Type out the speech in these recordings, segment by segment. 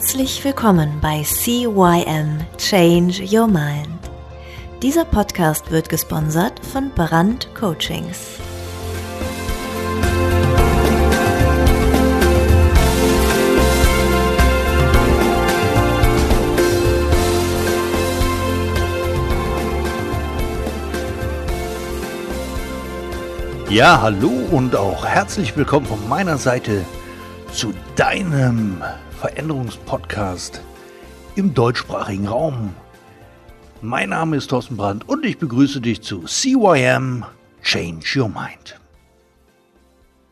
Herzlich willkommen bei CYM Change Your Mind. Dieser Podcast wird gesponsert von Brand Coachings. Ja, hallo und auch herzlich willkommen von meiner Seite zu deinem Veränderungspodcast im deutschsprachigen Raum. Mein Name ist Thorsten Brandt und ich begrüße dich zu CYM Change Your Mind.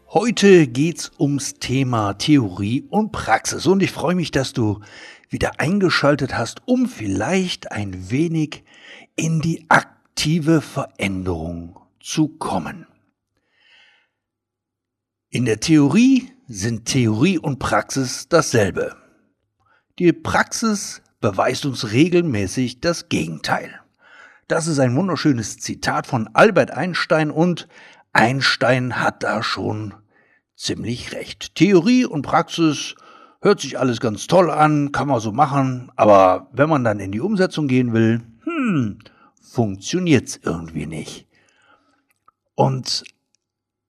Heute geht's ums Thema Theorie und Praxis und ich freue mich, dass du wieder eingeschaltet hast, um vielleicht ein wenig in die aktive Veränderung zu kommen. In der Theorie sind Theorie und Praxis dasselbe. Die Praxis beweist uns regelmäßig das Gegenteil. Das ist ein wunderschönes Zitat von Albert Einstein und Einstein hat da schon ziemlich recht. Theorie und Praxis hört sich alles ganz toll an, kann man so machen, aber wenn man dann in die Umsetzung gehen will, hm, funktioniert's irgendwie nicht. Und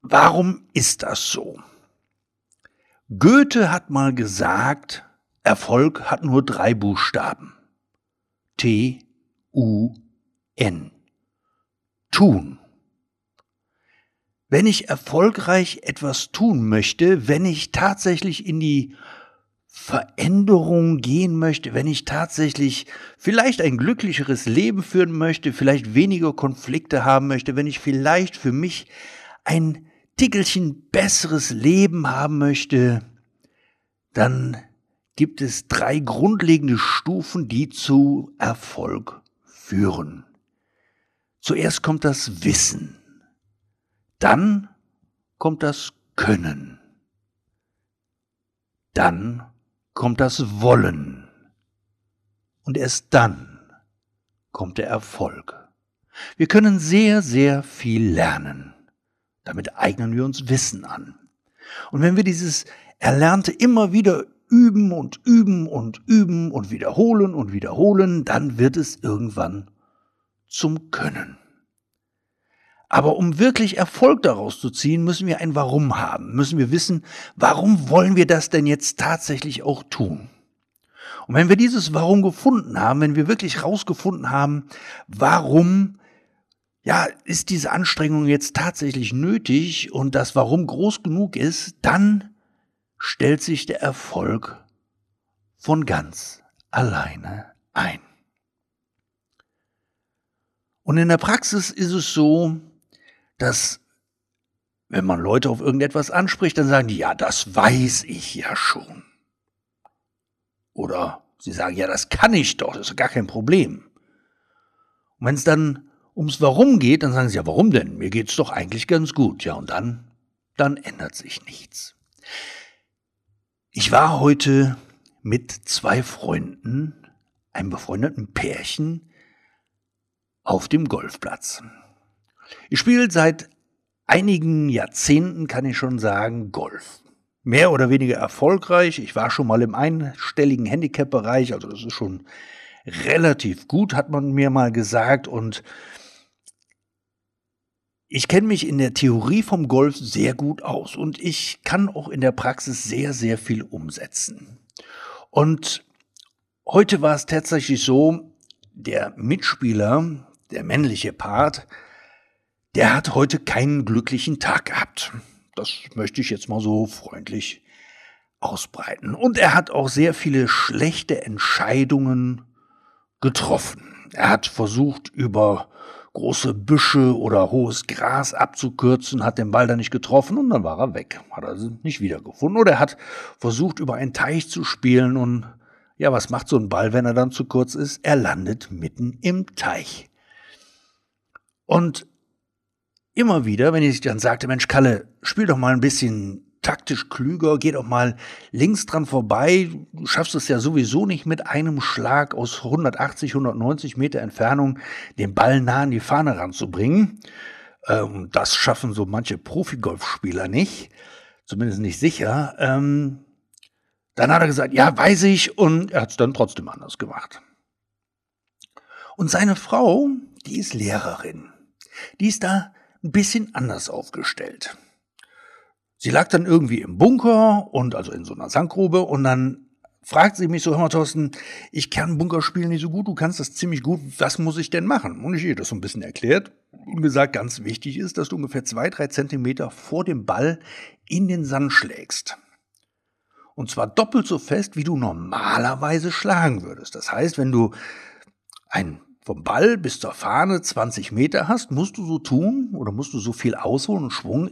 warum ist das so? Goethe hat mal gesagt, Erfolg hat nur drei Buchstaben. T, U, N. Tun. Wenn ich erfolgreich etwas tun möchte, wenn ich tatsächlich in die Veränderung gehen möchte, wenn ich tatsächlich vielleicht ein glücklicheres Leben führen möchte, vielleicht weniger Konflikte haben möchte, wenn ich vielleicht für mich ein Tickelchen besseres Leben haben möchte, dann gibt es drei grundlegende Stufen, die zu Erfolg führen. Zuerst kommt das Wissen, dann kommt das Können, dann kommt das Wollen und erst dann kommt der Erfolg. Wir können sehr, sehr viel lernen. Damit eignen wir uns Wissen an. Und wenn wir dieses Erlernte immer wieder üben und üben und üben und wiederholen und wiederholen, dann wird es irgendwann zum Können. Aber um wirklich Erfolg daraus zu ziehen, müssen wir ein Warum haben, müssen wir wissen, warum wollen wir das denn jetzt tatsächlich auch tun? Und wenn wir dieses Warum gefunden haben, wenn wir wirklich rausgefunden haben, warum ja, ist diese Anstrengung jetzt tatsächlich nötig und das Warum groß genug ist, dann stellt sich der Erfolg von ganz alleine ein. Und in der Praxis ist es so, dass wenn man Leute auf irgendetwas anspricht, dann sagen die, ja, das weiß ich ja schon. Oder sie sagen, ja, das kann ich doch, das ist gar kein Problem. Und wenn es dann ums Warum geht, dann sagen sie, ja, warum denn? Mir geht's doch eigentlich ganz gut. Ja, und dann, dann ändert sich nichts. Ich war heute mit zwei Freunden, einem befreundeten Pärchen, auf dem Golfplatz. Ich spiele seit einigen Jahrzehnten, kann ich schon sagen, Golf. Mehr oder weniger erfolgreich. Ich war schon mal im einstelligen Handicap-Bereich, also das ist schon relativ gut, hat man mir mal gesagt. Und ich kenne mich in der Theorie vom Golf sehr gut aus und ich kann auch in der Praxis sehr, sehr viel umsetzen. Und heute war es tatsächlich so, der Mitspieler, der männliche Part, der hat heute keinen glücklichen Tag gehabt. Das möchte ich jetzt mal so freundlich ausbreiten. Und er hat auch sehr viele schlechte Entscheidungen getroffen. Er hat versucht, über große Büsche oder hohes Gras abzukürzen, hat den Ball dann nicht getroffen und dann war er weg. Hat er nicht wiedergefunden. Oder er hat versucht, über einen Teich zu spielen und ja, was macht so ein Ball, wenn er dann zu kurz ist? Er landet mitten im Teich. Und immer wieder, wenn ich dann sagte, Mensch, Kalle, spiel doch mal ein bisschen taktisch klüger, geh doch mal links dran vorbei. Du schaffst es ja sowieso nicht mit einem Schlag aus 180, 190 Meter Entfernung den Ball nah an die Fahne ranzubringen. Ähm, das schaffen so manche Profi-Golfspieler nicht, zumindest nicht sicher. Ähm, Dann hat er gesagt, ja, weiß ich, und er hat es dann trotzdem anders gemacht. Und seine Frau, die ist Lehrerin. Die ist da ein bisschen anders aufgestellt. Sie lag dann irgendwie im Bunker und also in so einer Sandgrube und dann fragt sie mich so, hör mal Thorsten, ich kann Bunkerspielen nicht so gut, du kannst das ziemlich gut, was muss ich denn machen? Und ich ihr das so ein bisschen erklärt und gesagt, ganz wichtig ist, dass du ungefähr zwei, drei Zentimeter vor dem Ball in den Sand schlägst. Und zwar doppelt so fest, wie du normalerweise schlagen würdest. Das heißt, wenn du ein vom Ball bis zur Fahne 20 Meter hast, musst du so tun oder musst du so viel ausholen und Schwung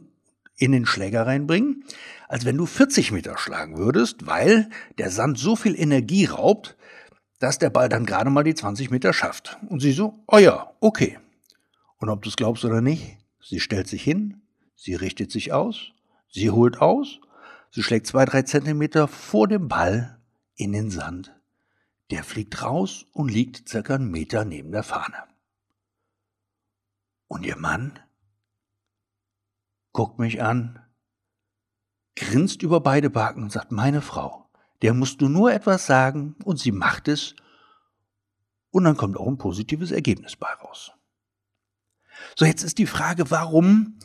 in den Schläger reinbringen, als wenn du 40 Meter schlagen würdest, weil der Sand so viel Energie raubt, dass der Ball dann gerade mal die 20 Meter schafft. Und sie so, oh ja, okay. Und ob du es glaubst oder nicht, sie stellt sich hin, sie richtet sich aus, sie holt aus, sie schlägt zwei, drei Zentimeter vor dem Ball in den Sand. Der fliegt raus und liegt circa einen Meter neben der Fahne. Und ihr Mann guckt mich an, grinst über beide Backen und sagt, meine Frau, der musst du nur etwas sagen und sie macht es und dann kommt auch ein positives Ergebnis bei raus. So, jetzt ist die Frage, warum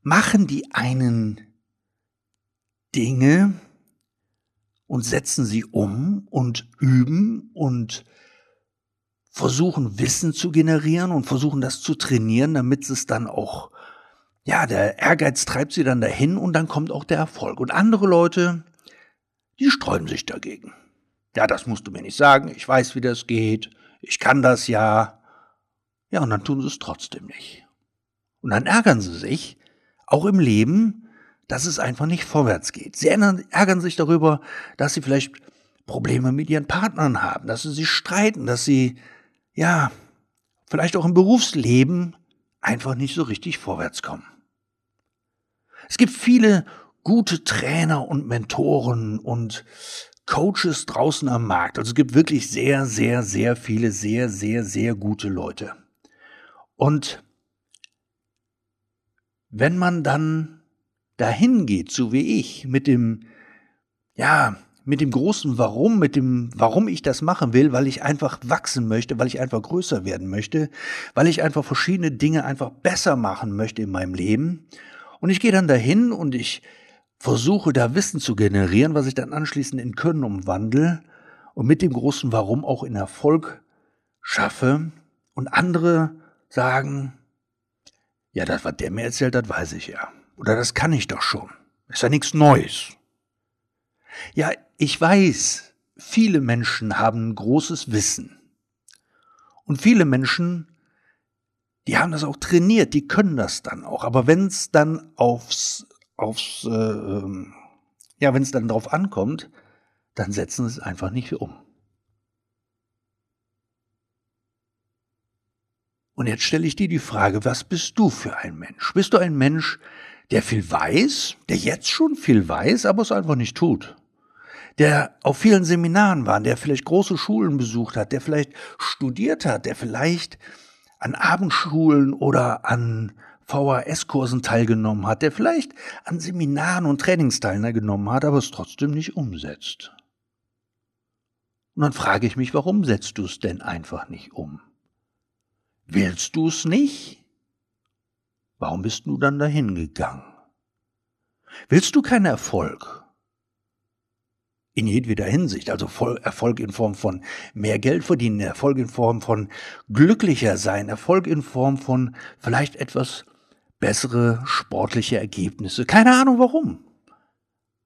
machen die einen Dinge und setzen sie um und üben und versuchen Wissen zu generieren und versuchen das zu trainieren, damit es dann auch ja, der Ehrgeiz treibt sie dann dahin und dann kommt auch der Erfolg. Und andere Leute, die sträuben sich dagegen. Ja, das musst du mir nicht sagen, ich weiß, wie das geht, ich kann das ja. Ja, und dann tun sie es trotzdem nicht. Und dann ärgern sie sich, auch im Leben, dass es einfach nicht vorwärts geht. Sie ärgern sich darüber, dass sie vielleicht Probleme mit ihren Partnern haben, dass sie sich streiten, dass sie, ja, vielleicht auch im Berufsleben einfach nicht so richtig vorwärts kommen. Es gibt viele gute Trainer und Mentoren und Coaches draußen am Markt. Also es gibt wirklich sehr, sehr, sehr viele, sehr, sehr, sehr gute Leute. Und wenn man dann dahin geht, so wie ich, mit dem, ja, mit dem großen Warum, mit dem, warum ich das machen will, weil ich einfach wachsen möchte, weil ich einfach größer werden möchte, weil ich einfach verschiedene Dinge einfach besser machen möchte in meinem Leben und ich gehe dann dahin und ich versuche da Wissen zu generieren, was ich dann anschließend in Können umwandle und mit dem großen Warum auch in Erfolg schaffe. Und andere sagen, ja, das, was der mir erzählt hat, weiß ich ja. Oder das kann ich doch schon. Ist ja nichts Neues. Ja, ich weiß, viele Menschen haben großes Wissen. Und viele Menschen die haben das auch trainiert, die können das dann auch. Aber wenn es dann aufs, aufs, äh, ähm, ja, wenn es dann drauf ankommt, dann setzen sie es einfach nicht um. Und jetzt stelle ich dir die Frage, was bist du für ein Mensch? Bist du ein Mensch, der viel weiß, der jetzt schon viel weiß, aber es einfach nicht tut? Der auf vielen Seminaren war, der vielleicht große Schulen besucht hat, der vielleicht studiert hat, der vielleicht an Abendschulen oder an VHS-Kursen teilgenommen hat, der vielleicht an Seminaren und Trainings teilgenommen hat, aber es trotzdem nicht umsetzt. Und dann frage ich mich, warum setzt du es denn einfach nicht um? Willst du es nicht? Warum bist du dann dahin gegangen? Willst du keinen Erfolg? In jedweder Hinsicht. Also Erfolg in Form von mehr Geld verdienen, Erfolg in Form von glücklicher sein, Erfolg in Form von vielleicht etwas bessere sportliche Ergebnisse. Keine Ahnung warum.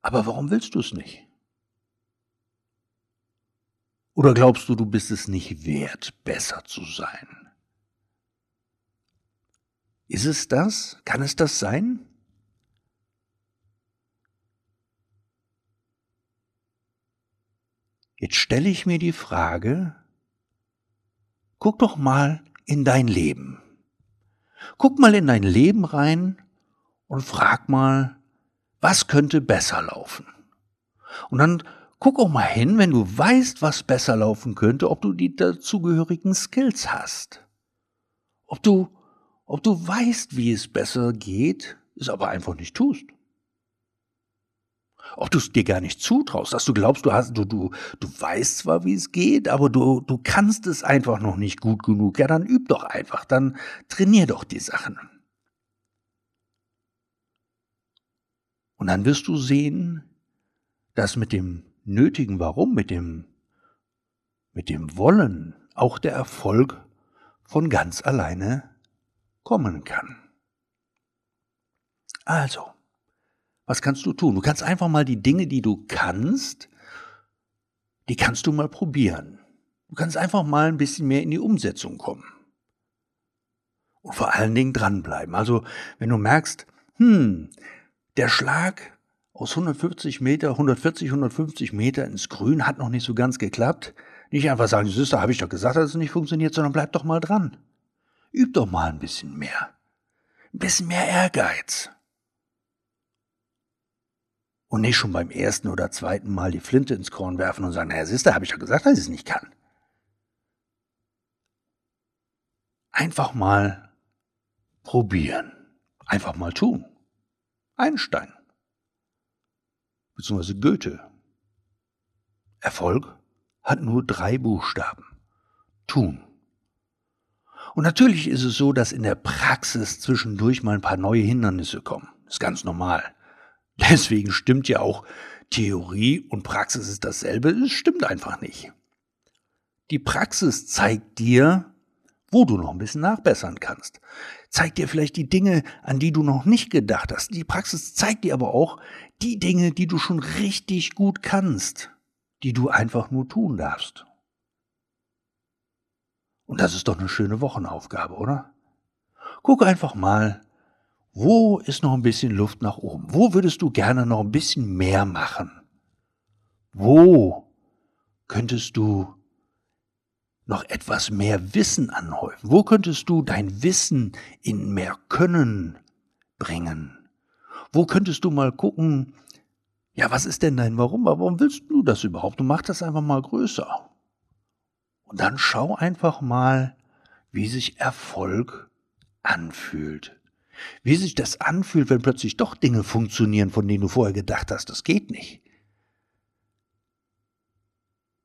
Aber warum willst du es nicht? Oder glaubst du, du bist es nicht wert, besser zu sein? Ist es das? Kann es das sein? Jetzt stelle ich mir die Frage, guck doch mal in dein Leben. Guck mal in dein Leben rein und frag mal, was könnte besser laufen? Und dann guck auch mal hin, wenn du weißt, was besser laufen könnte, ob du die dazugehörigen Skills hast. Ob du, ob du weißt, wie es besser geht, es aber einfach nicht tust. Ob du es dir gar nicht zutraust, dass du glaubst, du hast, du, du, du weißt zwar, wie es geht, aber du, du kannst es einfach noch nicht gut genug. Ja, dann üb doch einfach, dann trainier doch die Sachen. Und dann wirst du sehen, dass mit dem nötigen Warum, mit dem, mit dem Wollen auch der Erfolg von ganz alleine kommen kann. Also, was kannst du tun? Du kannst einfach mal die Dinge, die du kannst, die kannst du mal probieren. Du kannst einfach mal ein bisschen mehr in die Umsetzung kommen. Und vor allen Dingen dranbleiben. Also, wenn du merkst, hm, der Schlag aus 150 Meter, 140, 150 Meter ins Grün hat noch nicht so ganz geklappt. Nicht einfach sagen, Süster, habe ich doch gesagt, dass es nicht funktioniert, sondern bleib doch mal dran. Üb doch mal ein bisschen mehr. Ein bisschen mehr Ehrgeiz. Und nicht schon beim ersten oder zweiten Mal die Flinte ins Korn werfen und sagen, naja, Sister, habe ich doch gesagt, dass ich es nicht kann. Einfach mal probieren. Einfach mal tun. Einstein. Beziehungsweise Goethe. Erfolg hat nur drei Buchstaben. Tun. Und natürlich ist es so, dass in der Praxis zwischendurch mal ein paar neue Hindernisse kommen. Das ist ganz normal. Deswegen stimmt ja auch Theorie und Praxis ist dasselbe. Es stimmt einfach nicht. Die Praxis zeigt dir, wo du noch ein bisschen nachbessern kannst. Zeigt dir vielleicht die Dinge, an die du noch nicht gedacht hast. Die Praxis zeigt dir aber auch die Dinge, die du schon richtig gut kannst, die du einfach nur tun darfst. Und das ist doch eine schöne Wochenaufgabe, oder? Guck einfach mal, wo ist noch ein bisschen Luft nach oben? Wo würdest du gerne noch ein bisschen mehr machen? Wo könntest du noch etwas mehr Wissen anhäufen? Wo könntest du dein Wissen in mehr Können bringen? Wo könntest du mal gucken, ja, was ist denn dein Warum? Warum willst du das überhaupt? Du machst das einfach mal größer. Und dann schau einfach mal, wie sich Erfolg anfühlt. Wie sich das anfühlt, wenn plötzlich doch Dinge funktionieren, von denen du vorher gedacht hast, das geht nicht.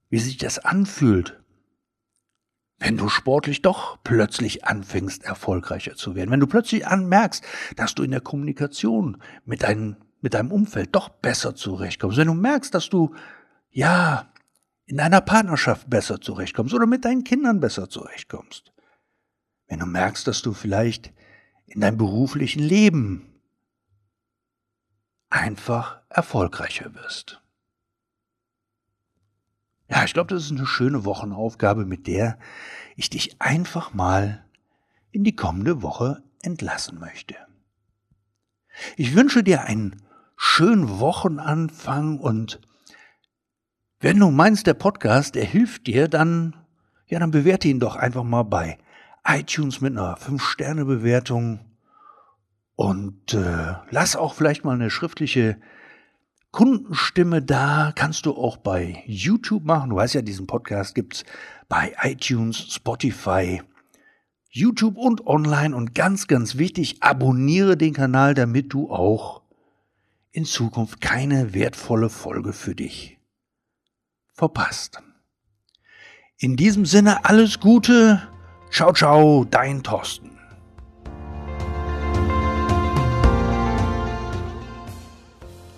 Wie sich das anfühlt, wenn du sportlich doch plötzlich anfängst, erfolgreicher zu werden. Wenn du plötzlich anmerkst, dass du in der Kommunikation mit, dein, mit deinem Umfeld doch besser zurechtkommst. Wenn du merkst, dass du, ja, in deiner Partnerschaft besser zurechtkommst oder mit deinen Kindern besser zurechtkommst. Wenn du merkst, dass du vielleicht in deinem beruflichen Leben einfach erfolgreicher wirst. Ja, ich glaube, das ist eine schöne Wochenaufgabe, mit der ich dich einfach mal in die kommende Woche entlassen möchte. Ich wünsche dir einen schönen Wochenanfang und wenn du meinst, der Podcast, der hilft dir, dann, ja, dann bewerte ihn doch einfach mal bei iTunes mit einer 5-Sterne-Bewertung und äh, lass auch vielleicht mal eine schriftliche Kundenstimme da. Kannst du auch bei YouTube machen. Du weißt ja, diesen Podcast gibt's bei iTunes, Spotify, YouTube und online. Und ganz, ganz wichtig, abonniere den Kanal, damit du auch in Zukunft keine wertvolle Folge für dich verpasst. In diesem Sinne alles Gute Ciao, ciao, dein Thorsten.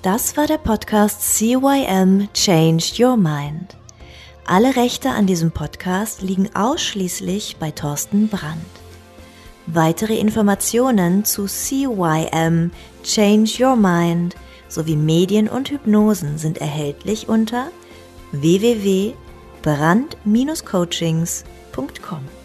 Das war der Podcast CYM Changed Your Mind. Alle Rechte an diesem Podcast liegen ausschließlich bei Thorsten Brandt. Weitere Informationen zu CYM Change Your Mind sowie Medien und Hypnosen sind erhältlich unter www.brand-coachings.com.